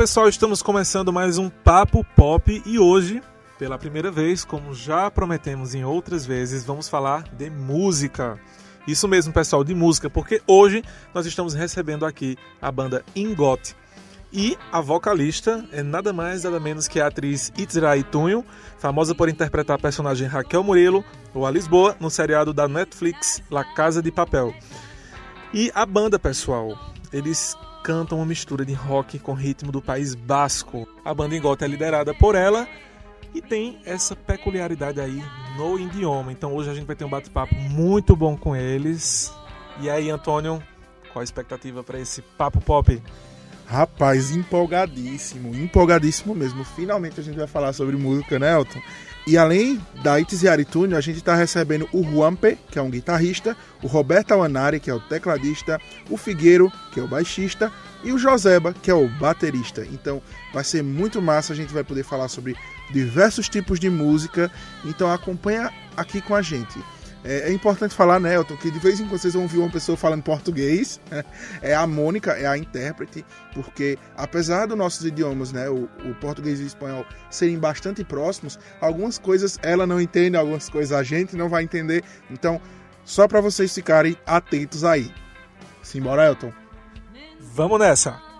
Pessoal, estamos começando mais um Papo Pop e hoje, pela primeira vez, como já prometemos em outras vezes, vamos falar de música. Isso mesmo, pessoal, de música, porque hoje nós estamos recebendo aqui a banda Ingot. E a vocalista é nada mais nada menos que a atriz Itzrai Tunho, famosa por interpretar a personagem Raquel Murilo, ou a Lisboa, no seriado da Netflix La Casa de Papel. E a banda, pessoal, eles cantam uma mistura de rock com ritmo do país basco. A banda Ingota é liderada por ela e tem essa peculiaridade aí no idioma. Então hoje a gente vai ter um bate-papo muito bom com eles. E aí, Antônio, qual a expectativa para esse papo pop? Rapaz, empolgadíssimo, empolgadíssimo mesmo. Finalmente a gente vai falar sobre música, né, Elton? E além da Itziari Túnio, a gente está recebendo o Juanpe, que é um guitarrista, o Roberto Awanari, que é o tecladista, o Figueiro, que é o baixista, e o Joseba, que é o baterista. Então vai ser muito massa, a gente vai poder falar sobre diversos tipos de música. Então acompanha aqui com a gente. É, é, importante falar, né, Elton, que de vez em quando vocês vão ouvir uma pessoa falando português, é a Mônica, é a intérprete, porque apesar dos nossos idiomas, né, o, o, português e o espanhol serem bastante próximos, algumas coisas ela não entende, algumas coisas a gente não vai entender. Então, só para vocês ficarem atentos aí. Simbora, Elton. Vamos nessa.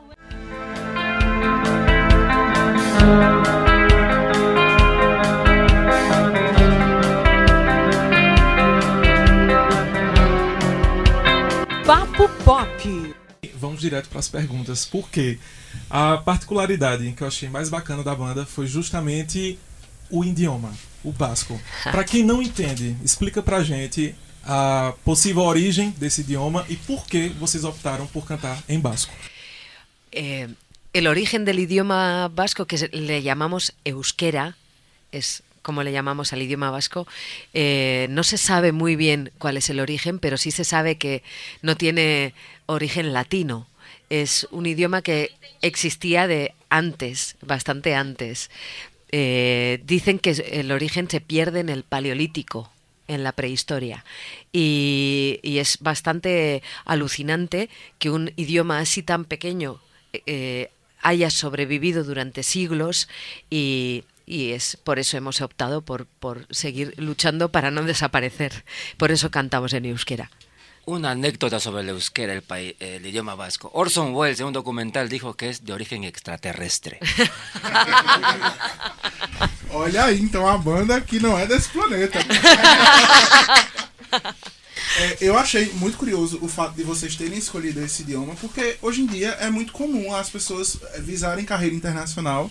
Papo Pop. Vamos direto para as perguntas. Por quê? A particularidade que eu achei mais bacana da banda foi justamente o idioma, o basco. Para quem não entende, explica pra gente a possível origem desse idioma y por qué vocês optaron por cantar en vasco. Eh, el origen del idioma vasco, que le llamamos euskera, es como le llamamos al idioma vasco, eh, no se sabe muy bien cuál es el origen, pero sí se sabe que no tiene origen latino. Es un idioma que existía de antes, bastante antes. Eh, dicen que el origen se pierde en el paleolítico, en la prehistoria. Y, es bastante alucinante que un idioma así tan pequeño eh, haya sobrevivido durante siglos y, es por eso hemos optado por, por seguir luchando para no desaparecer. Por eso cantamos en euskera. Una anécdota sobre el euskera, el, el, idioma vasco. Orson Welles en un documental dijo que es de origen extraterrestre. Olha aí, então a banda que não é desse planeta. É, eu achei muito curioso o fato de vocês terem escolhido esse idioma, porque hoje em dia é muito comum as pessoas visarem carreira internacional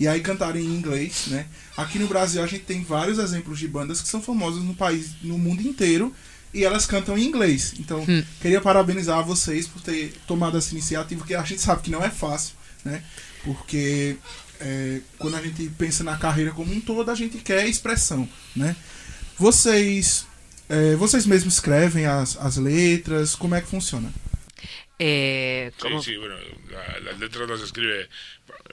e aí cantarem em inglês, né? Aqui no Brasil a gente tem vários exemplos de bandas que são famosas no país, no mundo inteiro, e elas cantam em inglês. Então, hum. queria parabenizar vocês por ter tomado essa iniciativa, que a gente sabe que não é fácil, né? Porque é, quando a gente pensa na carreira como um todo, a gente quer expressão, né? Vocês, é, vocês mesmos escrevem as, as letras, como é que funciona? Eh, sí, sí, bueno, la, las letras las escribe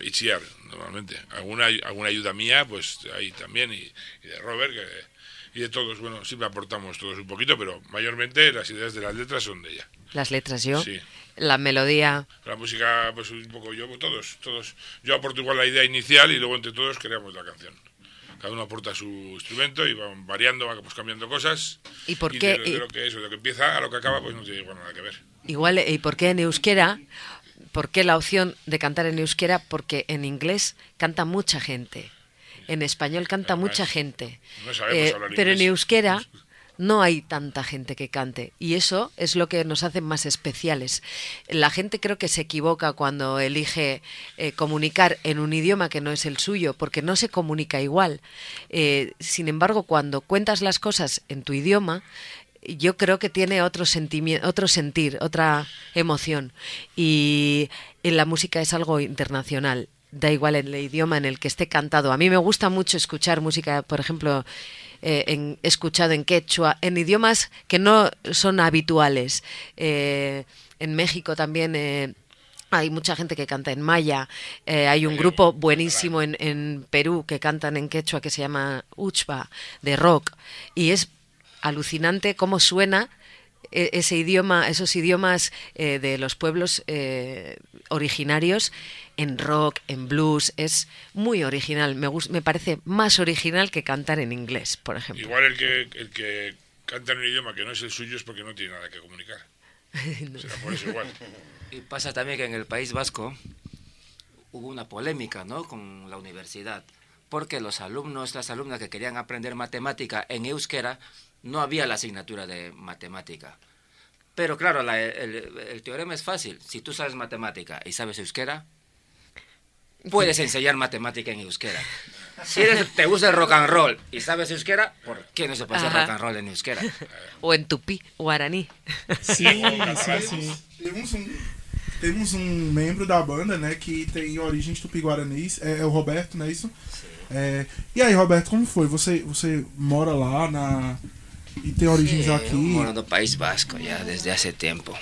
Itziar normalmente. Alguna, alguna ayuda mía, pues ahí también, y, y de Robert, que y de todos, bueno, siempre aportamos todos un poquito, pero mayormente las ideas de las letras son de ella. Las letras yo. Sí. La melodía. La música, pues un poco yo, todos, todos. Yo aporto igual la idea inicial y luego entre todos creamos la canción. Cada uno aporta su instrumento y van variando, van pues cambiando cosas. ¿Y por qué? De, lo que eso, de lo que empieza a lo que acaba, pues no tiene igual nada que ver. Igual, ¿y por qué en euskera? ¿Por qué la opción de cantar en euskera? Porque en inglés canta mucha gente en español canta mucha gente, eh, pero en euskera no hay tanta gente que cante y eso es lo que nos hace más especiales. La gente creo que se equivoca cuando elige eh, comunicar en un idioma que no es el suyo porque no se comunica igual. Eh, sin embargo, cuando cuentas las cosas en tu idioma, yo creo que tiene otro sentimiento, otro sentir, otra emoción y en la música es algo internacional da igual el idioma en el que esté cantado. A mí me gusta mucho escuchar música, por ejemplo, eh, en, escuchado en quechua, en idiomas que no son habituales. Eh, en México también eh, hay mucha gente que canta en maya. hay un grupo buenísimo en, en, Perú que cantan en quechua que se llama Uchba, de rock. Y es alucinante cómo suena e, ese idioma, esos idiomas eh, de los pueblos eh, originarios en rock, en blues, es muy original. Me, me parece más original que cantar en inglés, por ejemplo. Igual el que, el que canta en un idioma que no es el suyo es porque no tiene nada que comunicar. Será por eso igual. Y pasa también que en el País Vasco hubo una polémica ¿no? con la universidad, porque los alumnos, las alumnas que querían aprender matemática en euskera, no había la asignatura de matemática. Pero claro, el, teorema es fácil. Si tú sabes matemática y sabes euskera, puedes enseñar matemática en euskera. Si te gusta el rock and roll y sabes euskera, ¿por qué no se puede hacer rock and roll en euskera? O en tupí, guaraní. Sí, sí, sí. Temos um membro da banda, né, que tem origens tupi-guaranis, é, é, o Roberto, não é isso? É, e aí, Roberto, como foi? Você, você mora lá na e tem origens sí, aqui? Moro no País Vasco já desde há tempo.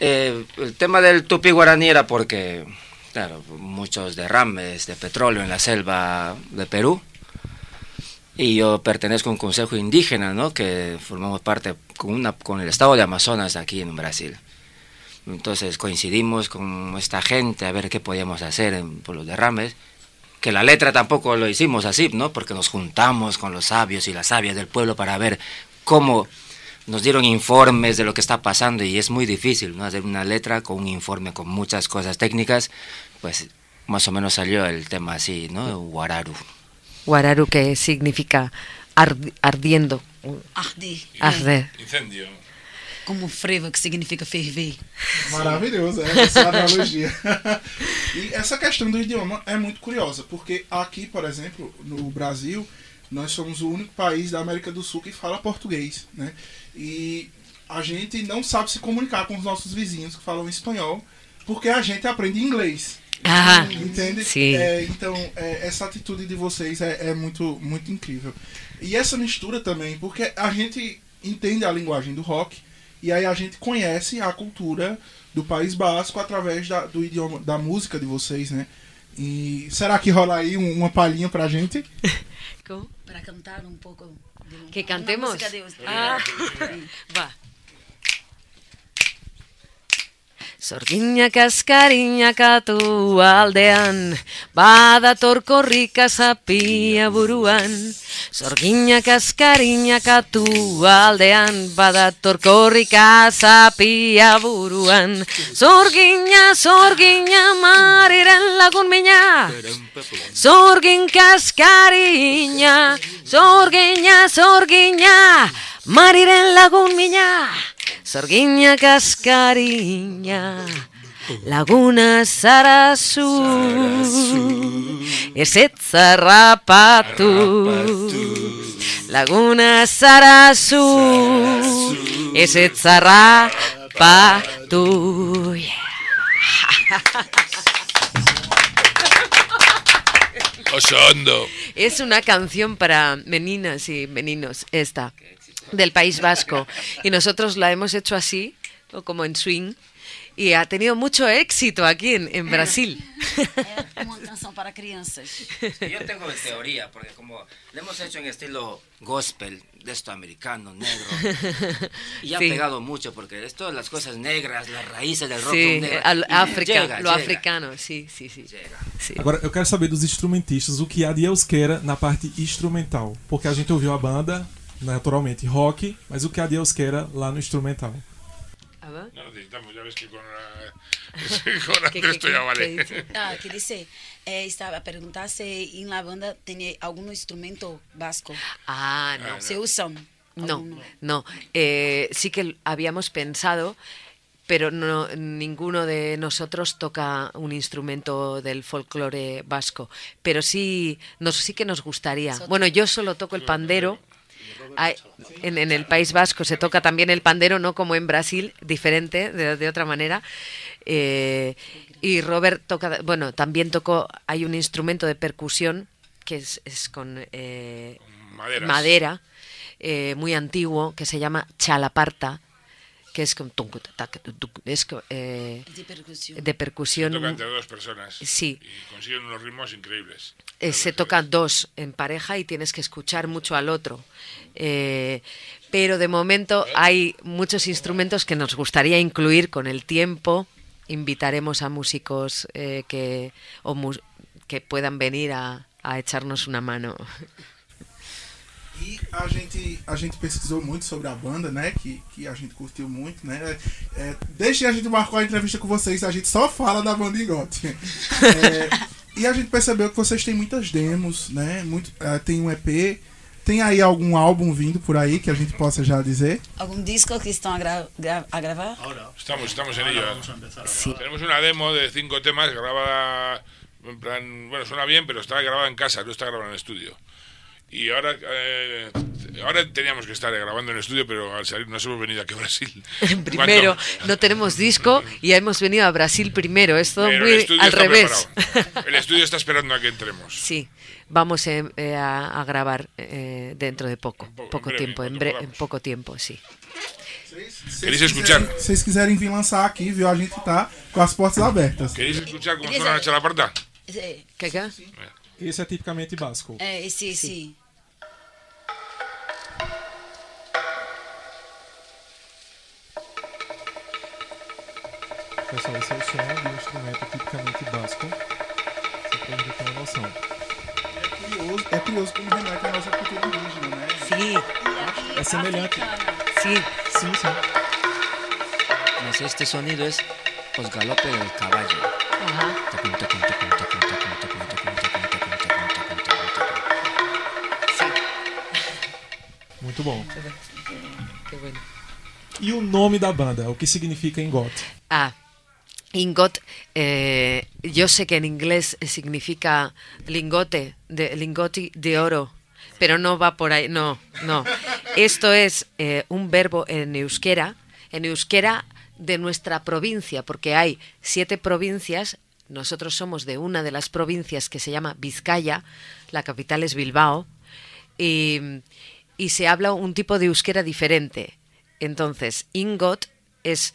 Eh, el tema del tupi-guaraní era porque, claro, muchos derrames de petróleo en la selva de Perú. Y yo pertenezco a un consejo indígena, ¿no? Que formamos parte con, una, con el estado de Amazonas aquí en Brasil. Entonces coincidimos con esta gente a ver qué podíamos hacer por los derrames. Que la letra tampoco lo hicimos así, ¿no? Porque nos juntamos con los sabios y las sabias del pueblo para ver cómo nos dieron informes de lo que está pasando y es muy difícil, ¿no? Hacer una letra con un informe con muchas cosas técnicas, pues más o menos salió el tema así, ¿no? Guararu. Guararu que significa ardiendo. Arder. Incendio. como frevo, que significa ferver. Maravilhoso, essa analogia. e essa questão do idioma é muito curiosa, porque aqui, por exemplo, no Brasil, nós somos o único país da América do Sul que fala português, né? E a gente não sabe se comunicar com os nossos vizinhos que falam espanhol, porque a gente aprende inglês. Ah, entende? Sim. É, então, é, essa atitude de vocês é, é muito, muito incrível. E essa mistura também, porque a gente entende a linguagem do rock, e aí a gente conhece a cultura do País Basco através da, do idioma da música de vocês, né? E será que rola aí um, uma palhinha pra gente? Para cantar um pouco. De, que cantemos? Ah, va. Zorgina kaskariña katu aldean, badator korrika zapia buruan. Zorgina kaskariña katu aldean, badator korrika zapia buruan. Zorgina, zorgina, mariren lagun mina. Zorgin kaskariña, zorgina, zorgina, mariren lagun mina. Sorguiña Cascariña, Laguna Sarazu, Esetza Rapatu, Laguna Sarazu, Esetza Rapatu. Osando. Es una canción para meninas y meninos, esta del País Vasco. Y nosotros la hemos hecho así, como en swing, y ha tenido mucho éxito aquí en, en Brasil. Es una canción para crianças. Yo tengo teoría, porque como lo hemos hecho en estilo gospel, de esto americano, negro, y ha sí. pegado mucho, porque es todas las cosas negras, las raíces del rock sí, negro, al, África, llega, lo llega. africano, sim, sim, sim. sim. Agora, eu quero saber dos instrumentistas, o que há de Euskera na parte instrumental, porque a gente ouviu a banda, naturalmente rock, mas o que a Deus queira lá no instrumental. No necesitamos, ya ves que con, con Andrés ya vale. Ah, que dice, eh, estaba a preguntar si en la banda tenía algún instrumento vasco. Ah, no. ¿Se usan? No, no. Eh, sí que habíamos pensado, pero no, ninguno de nosotros toca un instrumento del folclore vasco. Pero sí, nos, sí que nos gustaría. Bueno, yo solo toco el pandero. Hay, en, en, el País Vasco se toca también el pandero, no como en Brasil, diferente, de, de otra manera. Eh, y Robert toca, bueno, también tocó, hay un instrumento de percusión que es, es con eh, madera, eh, muy antiguo, que se llama chalaparta, que es con es eh, De percusión. de percusión. Toca entre dos personas. Sí. Y consiguen unos ritmos increíbles. eh, se tocan dos en pareja y tienes que escuchar mucho al otro. Eh, pero de momento hay muchos instrumentos que nos gustaría incluir con el tiempo. Invitaremos a músicos eh, que, o mus- que puedan venir a, a echarnos una mano. E a gente, a gente pesquisou muito sobre a banda, né? Que, que a gente curtiu muito, né? É, desde que a gente marcou a entrevista com vocês, a gente só fala da banda Ingote. É, e a gente percebeu que vocês têm muitas demos, né? Muito, é, tem um EP. Tem aí algum álbum vindo por aí que a gente possa já dizer? Algum disco que estão a, gra gra a gravar? Estamos, estamos en ello. Sí. Tenemos una demo de cinco temas grabada en plan, bueno, suena bien, pero está grabada en casa, no está grabada en estudio. Y ahora, eh, ahora teníamos que estar grabando en estudio, pero al salir nos hemos venido aquí a Brasil. Primero, Cuando- no tenemos disco y hemos venido a Brasil primero. Es todo pero el muy al revés. preparado. El estudio está esperando a que entremos. Sí, vamos eh, eh, a, a grabar eh, dentro de poco, poco- en breve, tiempo, en, podamos. en poco tiempo, sí. ¿Queréis escuchar? Se vocês quiserem vir lançar aqui, viu? A gente tá com as portas abertas. ¿Queréis escuchar cómo Elisa- suena la chalaparta? ¿Qué, qué? Esse é tipicamente basco. é, esse, esse. Pessoal, esse é o som de um instrumento tipicamente basco. Só pra gente ter uma noção. É curioso, é curioso como remete à nossa cultura indígena, né? Sí, É semelhante. sí. Sim, sim. Mas este sonido es los galopes del caballo. Ajá. Tacum, tacum, tacum, tacum, tacum, tacum, tacum, tacum, tacum, tacum, tacum, tacum, tacum. Muito bom. Qué bueno. E o nome da banda? O que significa Ingot? Ah, ingot, eh, yo sé que en inglés significa lingote, de, lingote de oro, pero no va por ahí, no, no. Esto es eh, un verbo en euskera, en euskera de nuestra provincia, porque hay siete provincias, nosotros somos de una de las provincias que se llama Vizcaya, la capital es Bilbao, y, y se habla un tipo de euskera diferente. Entonces, ingot es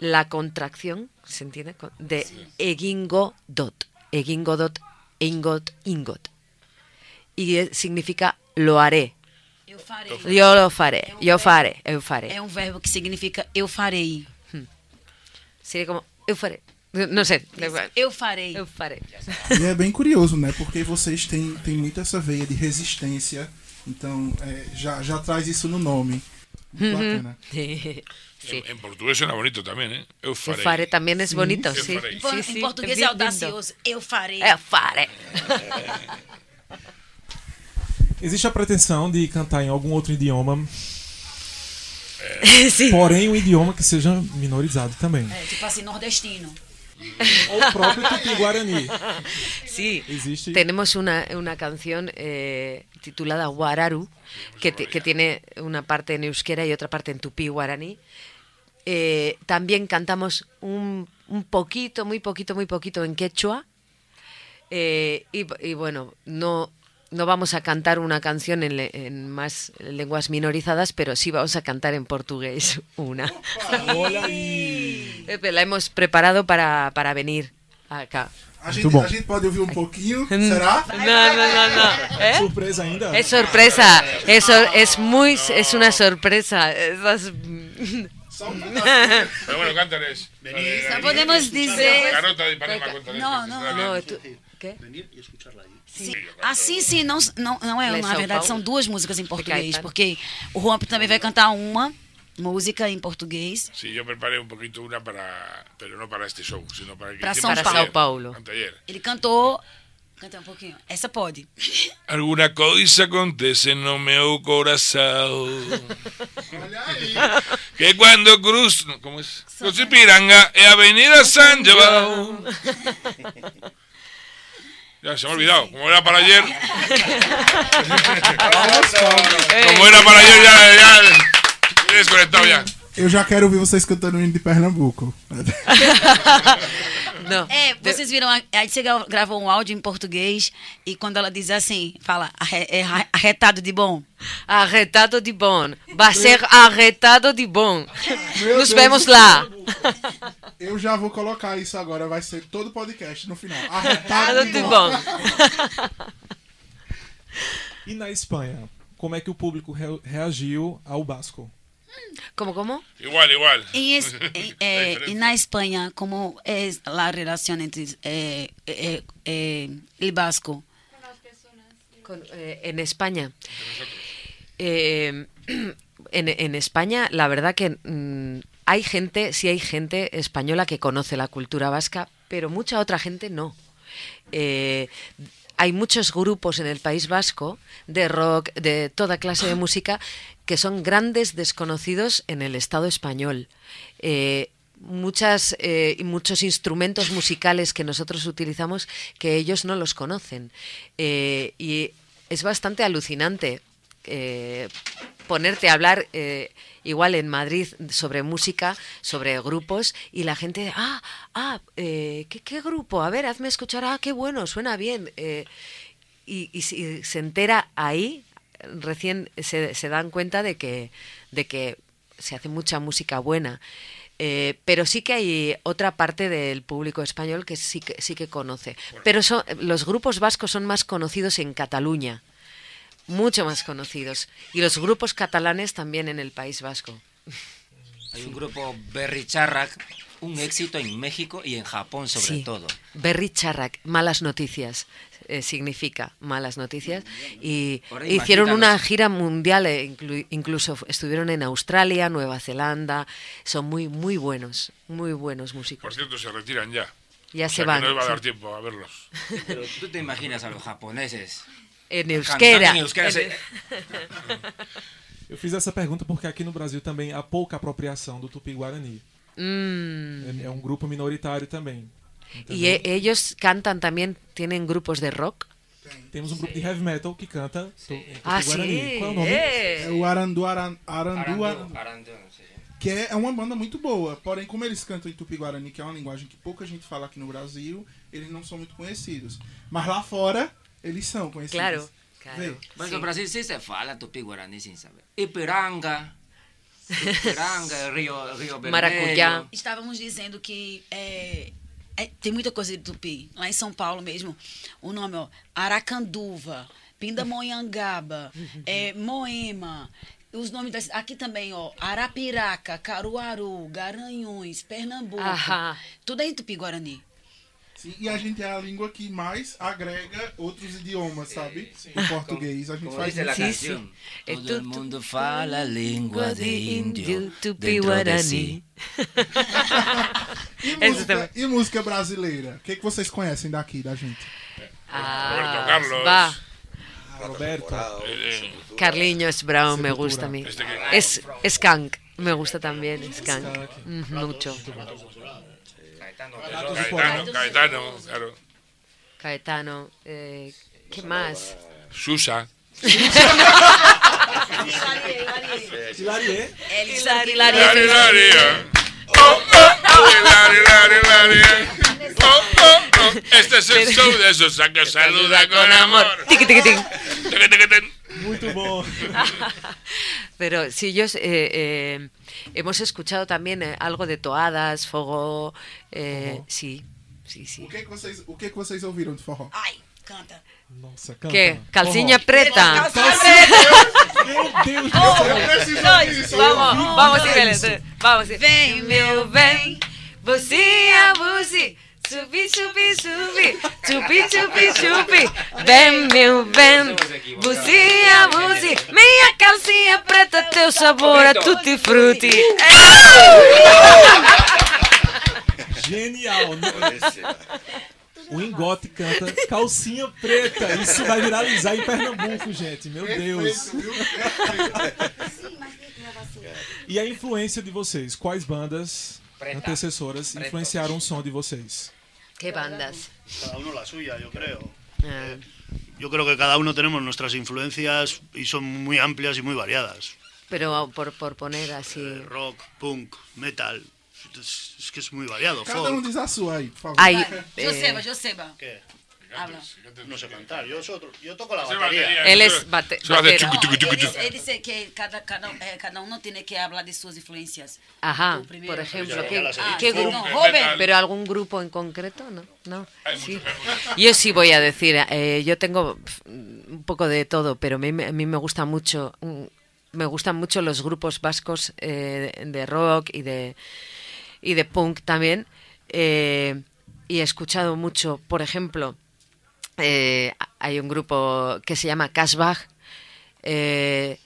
la contracción, ¿se entiende? De egingo dot. Egingo dot, ingot, ingot. Y significa lo haré. Eu farei. Yo lo faré, yo faré, eu faré. É um verbo que significa eu farei. Sería como, eu faré. No sé, Eu farei. eu faré. E é bem curioso, né? Porque vocês têm, têm muito essa veia de resistência. Então, é, já, já traz isso no nome. Muito bacana. Sí. En, en portugués suena bonito también, ¿eh? Eu Eu farei. faré también es bonito, sí. farei. Em Sí, sí, português bien é lindo. audacioso. Eu farei. Eu faré. Existe a pretensão de cantar em algum outro idioma, Sí. porém um idioma que seja minorizado também. É, tipo assim, nordestino. O próprio Tupi-Guarani. Sí, Existe. tenemos una, una canción eh, titulada Guararu, que, que tiene una parte en euskera y otra parte en tupí guaraní. Eh, también cantamos un, un poquito, muy poquito, muy poquito en quechua. Eh, y, y bueno, no, no vamos a cantar una canción en, le- en más lenguas minorizadas, pero sí vamos a cantar en portugués una. Eh, Eh, la hemos preparado para, para venir acá. A gente, a gente, pode ouvir um pouquinho, será? Não, não, não, não. É? é? Surpresa ainda? É surpresa. É, é, muito, é uma surpresa. Essas... Pero bueno, cántales. Venir. Podemos dizer. Garota de cuéntales. Não, não, não. Venir e escutarla aí. Sim. Assim ah, sim, não, não, não é, na verdade são duas músicas em português, porque o Juan também vai cantar uma música em português. Sí, yo preparé un poquito una para, pero no para este show, sino para que Para São São Paulo. anteayer. Ele cantou. Canta um pouquinho. Essa pode. Alguna coisa acontece no meu corazón. Que cuando cruzo, ¿cómo es? Cruzo Piranga e Avenida San João. Ya se me ha olvidado, como era para ayer. como era para ayer, ya, ya, he desconectado ya. Eu já quero ouvir vocês cantando o hino de Pernambuco. Não. É, vocês viram, aí você gravou um áudio em português e quando ela diz assim, fala é arre- arretado de bom. Arretado de bom. Vai ser arretado de bom. Meu Nos Deus vemos do lá. Eu já vou colocar isso agora, vai ser todo podcast no final. Arretado Arretado de bom. E na Espanha, como é que o público re- reagiu ao Basco? Como, como? Igual, igual. Em es- em- eh, na España, ¿cómo es la relación entre eh, eh, eh, el vasco? Con- eh, en España. Eh, en, en España, la verdad que mm, hay gente, sí hay gente española que conoce la cultura vasca, pero mucha otra gente no. Eh, hay muchos grupos en el País Vasco de rock, de toda clase de música, que son grandes desconocidos en el Estado español. Eh, muchas eh, y muchos instrumentos musicales que nosotros utilizamos que ellos no los conocen Eh, y es bastante alucinante ponerte a hablar igual en Madrid sobre música, sobre grupos y la gente, ah, ah, ¿qué, grupo? A ver, hazme escuchar, ah, qué bueno, suena bien. y, y si- se entera ahí, recién se, se dan cuenta de que, de que se hace mucha música buena. Eh, pero sí que hay otra parte del público español que sí que, sí que conoce. Pero son, los grupos vascos son más conocidos en Cataluña, mucho más conocidos. Y los grupos catalanes también en el País Vasco. Hay un grupo Berry Charrac, un éxito en México y en Japón sobre Sí. todo. Berry Charrac, malas noticias, eh, significa malas noticias. Y Ahora hicieron una gira mundial, eh, inclu- incluso estuvieron en Australia, Nueva Zelanda. Son muy, muy buenos, muy buenos Por músicos. cierto, se retiran ya. Ya O se sea, que van. no les va a dar sí. tiempo a verlos. Pero tú te imaginas a los japoneses En euskera. en euskera, En- se- Eu fiz essa pergunta porque aqui no Brasil também há pouca apropriação do Tupi-Guarani. Mm. É, é um grupo minoritário também. E- ellos cantan también, tienen grupos de rock. Temos um grupo de heavy metal que canta em Ah, Tupi-Guarani. sí. Qual é o nome? eh. É o Arandu Aran, Arandu, Arandu, Arandu, Arandu, não sei. que é uma banda muito boa. Porém, como eles cantam em Tupi-Guarani, que é uma linguagem que pouca gente fala aqui no Brasil, eles não são muito conhecidos. Mas lá fora, eles são conhecidos. Claro, claro. Mas Sí. no Brasil sí se fala tupi guaraní sin saber. Ipiranga, Ipiranga, Rio, Rio Vermelho. Maracujá. Estávamos dizendo que é, é, tem muita coisa de tupi. Lá em São Paulo mesmo, o nome, ó, Aracanduva, Pindamonhangaba, é, Moema. Os nomes das. Aqui também, ó. Arapiraca, Caruaru, Garanhuns, Pernambuco. Tudo é em Tupi-Guarani. Sim, e a gente é a língua que mais agrega outros idiomas, sabe? Em português. A gente faz isso. Canción. Eh, Todo mundo fala lengua de indio tupi sí. E música, e música brasileira? O que, que vocês conhecem daqui da gente? Ah, Carlos. va. Roberto. Carliños Brown me gusta a mí. Que- Es Skunk, me gusta también. Mm, mucho. Caetano, Caetano, Caetano, claro. Caetano, eh, ¿qué más? Susa. Hilarie. Eh. Oh, oh, oh, eh. Oh, oh, oh. Este es el show de Susa que saluda con amor. Tiqui. Muito bom. Pero sí, yo eh, eh, hemos escuchado también eh, algo de toadas, fogo, eh, sí, sí, sí. O que, que vocês, o que, que vocês ouviram de forró? Ai, canta. Nossa, canta. ¿Qué? Calcinha Forró. preta. Meu Deus do céu. Vamos, vamos, vamos. Vem, meu bem. Você abuse. Subi, subi, subi. Chupi, chupi, chupi. Vem, meu bem. Você abuse. Minha calcinha preta, teu sabor é tutti frutti. Genial. O Engote canta Calcinha Preta. Isso vai viralizar em Pernambuco, gente. Meu Deus. E a influência de vocês? Quais bandas antecessoras influenciaram o som de vocês? ¿Qué bandas? Cada uno la suya, yo creo. Ah, Yo creo que cada uno tenemos nuestras influencias y son muy amplias y muy variadas. pero por, por poner Eh, así. Rock, punk, metal, Es, es que es muy variado. Cada folk. um diz a sua aí, por favor. Vai, eh, Joseba, Joseba. ¿Qué? Habla. No sé cantar. Yo, soy otro- yo toco la batería. batería, Él es bate- batero. ele disse que cada, cada, eh, cada uno tiene que hablar de sus influencias. Ajá, por ejemplo, ¿qué, Ah, grupo? no, joven. ¿Pero algún grupo en concreto? No, no. Sí. Yo sí voy a decir, eh, yo tengo un poco de todo, pero a mí, me- a mí me gusta mucho, mm, me gustan mucho los grupos vascos eh, de rock y de y de punk también. eh, y he escuchado mucho, por ejemplo, eh, hay un grupo que se llama Casbah, eh,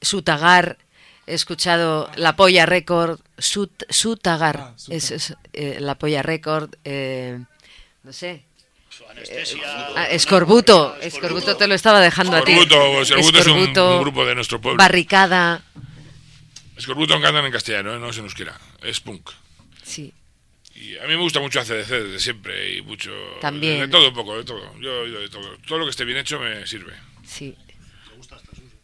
Sutagar, he escuchado La Polla Record, Sut, Sutagar, Ah, Sutagar. es, es, eh, La Polla Record, eh, no sé, Anestesia. Ah, Escorbuto, Escorbuto te lo estaba dejando a ti. Escorbuto, Escorbuto es un- Escorbuto, un grupo de nuestro pueblo. Barricada, Escorbuto cantan en castellano, ¿eh? no se nos quiera. Es punk. sí. Y a mí me gusta mucho ACDC desde siempre y mucho. También. De todo un poco, de todo. Yo, yo de todo. Todo lo que esté bien hecho me sirve. Sí,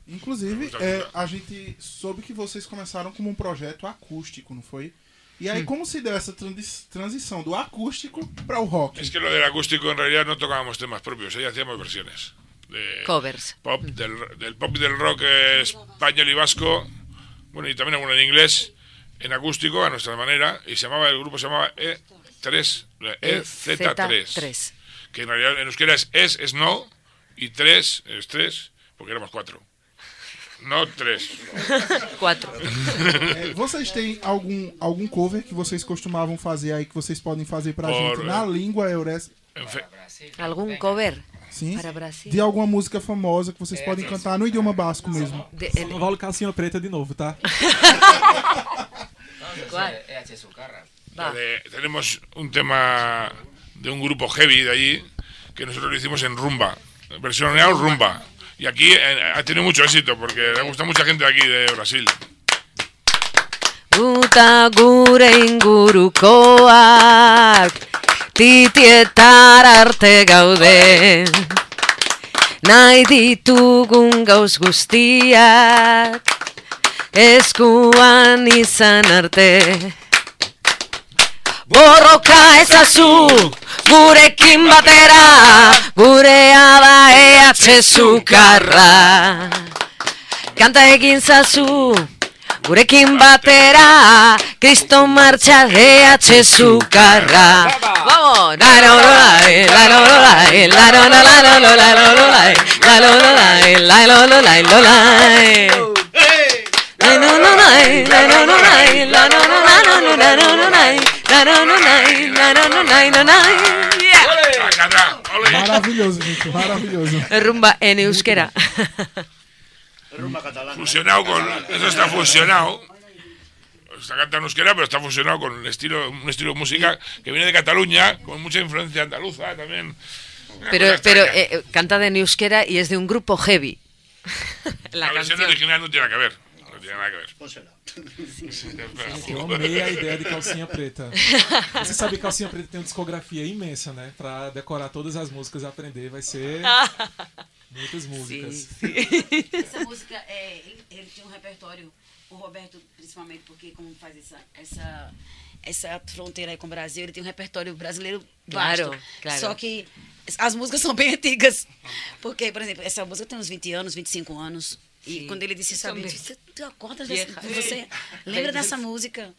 Inclusive, é, a gente soube que vocês começaram como um projeto acústico, não foi? E aí, como se deu essa transi- transição do acústico para o rock? Es que lo del acústico en realidad no tocábamos temas propios, ahí hacíamos versiones. De covers. pop, del, del pop y del rock eh, español y vasco, bueno, y también alguno en inglés, en acústico, a nuestra manera, y se llamaba, el grupo se llamaba E3, E EZ3. Z3. Que en realidad en euskera es es, es no, y tres es tres, porque éramos cuatro. No tres. Cuatro. É, vocês têm algum, algum cover que vocês costumavam fazer aí que vocês podem fazer pra Por- gente na língua eures? En fe- ¿Algún cover Sim? para Brasil? De alguma música famosa que vocês podem cantar no idioma basco mesmo. De- Só el- não vale calcinha preta de novo, tá? Tenemos un tema de un grupo heavy de allí que nosotros lo hicimos en rumba, versionado rumba. Y aquí eh, ha tenido mucho éxito porque le gusta mucha gente de aquí de Brasil. Guta gure ingurukoak Titietar arte gaude Nahi ditugun gauz guztiak Eskuan izan arte Borroka ezazu gurekin batera Gurea da EH zukarra Kanta egin zazu Gurekin batera Kristo martxa EH zukarra Vamos! Eh, Maravilhoso, gente, maravilhoso. Rumba en euskera. Rumba catalana. Fusionado con. Eso está fusionado. Está cantando euskera, pero está fusionado con el estilo, un estilo de música que viene de Cataluña, con mucha influencia andaluza también. Pero, pero eh, cantada en euskera y es de un grupo heavy. La la versión canción. original no tiene nada que ver. Nada que ver. Pónsela. Eu amei a ideia de calcinha preta. Você sabe que calcinha preta tem uma discografia imensa, né? Pra decorar todas as músicas e aprender, vai ser muitas músicas. Essa música, é, ele tinha um repertório, o Roberto principalmente, porque como faz essa, essa, essa fronteira aí com o Brasil, ele tem um repertório brasileiro vasto. Claro, claro. Só que as músicas são bem antigas. Porque, por exemplo, essa música tem uns 20 anos, 25 anos. E Sim. quando ele disse, bem- você, tu acorda dessa, você lembra dessa música?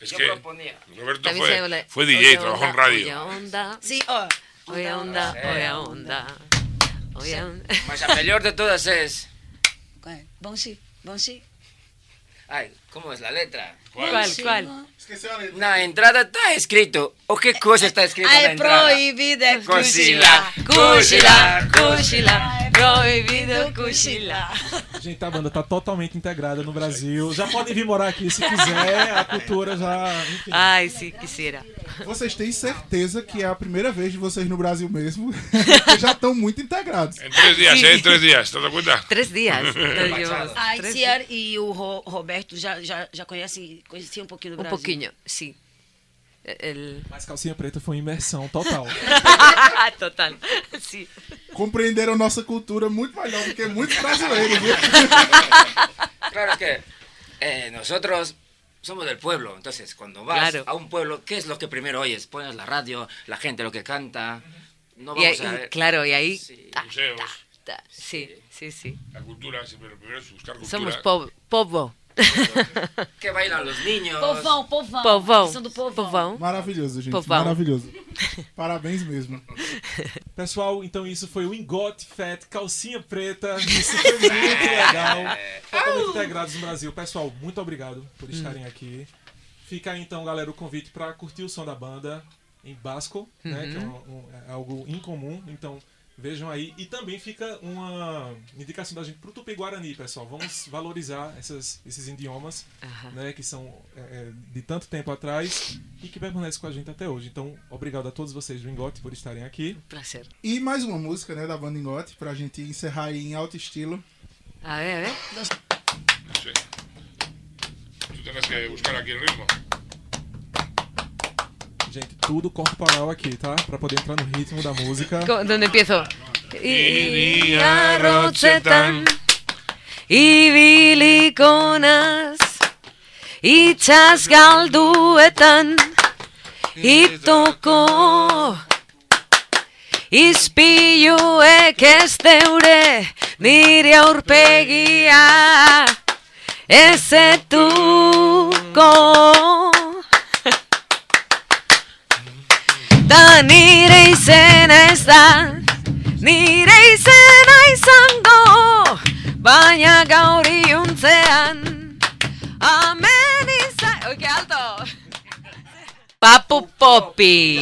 Es que. Roberto fue, fue DJ, trabajó en radio. Oye, onda, Sim, ó. oye, onda, oye, onda. Oye, onda. Mas a mejor de todas es. Bonchi, Bonchi. Ay, ¿cómo es la letra? ¿Cuál, cuál? A letra. Na entrada está escrito. ¿O qué cosa está escrito en la entrada? proibido, é Cochila. Cuxila, cuxila, proibido cuxila. Gente, a banda tá totalmente integrada no Brasil. Já podem vir morar aqui se quiser. A cultura já. Enfim. Ai, sí, quisiera. Vocês têm certeza que é a primeira vez de vocês no Brasil mesmo? Porque já estão muito integrados. En tres días, ¿te das cuenta? Tres días. Nos llevamos A Itziar e o Ro- Roberto já, já, já conhecem, conheciam um pouquinho do Brasil. poquillo, sí. El... Mas calcinha preta foi imersão total. Total, sí. Compreenderam nossa cultura muito melhor do que muitos brasileiros, viu? Claro, es que eh, nosotros somos del pueblo, entonces cuando vas a un pueblo, ¿qué es lo que primero oyes? Pones la radio, la gente lo que canta. No vamos a... claro, y ahí... Sí. Museos. sí, sí, sí. La cultura, siempre lo primero es buscar cultura. Somos povo. Que bailan los niños. Povão, povão. Povão. São do povão. Maravilhoso, gente. Povão. Maravilhoso. Parabéns mesmo. Pessoal, então isso foi o Ingot Fat, calcinha preta. Isso foi muito legal. Totalmente integrados no Brasil. Pessoal, muito obrigado por estarem aqui. Fica aí então, galera, o convite para curtir o som da banda em basco, né? Que é, um, um, é algo incomum. Então, Vejam aí. E também fica uma indicação da gente para o Tupi-Guarani, pessoal. Vamos valorizar essas, esses idiomas uhum. né, que são é, de tanto tempo atrás e que permanecem com a gente até hoje. Então, obrigado a todos vocês do Ingote por estarem aqui. Prazer. E mais uma música né, da banda Ingote para a gente encerrar aí em alto estilo. A ver, a ver. Sí. Tú que buscar aqui o ritmo. Gente, tudo corporal aqui, tá? Pra poder entrar no ritmo da música. Donde empiezo? Iarrotzetan Ibilikonas Itxas galduetan Itoko Izpiluek ez deure Nire aurpegia Ez Da nire izena ez da. Nire izena izango Baina gauri untzean Amen izan Oike, alto. Papu Popi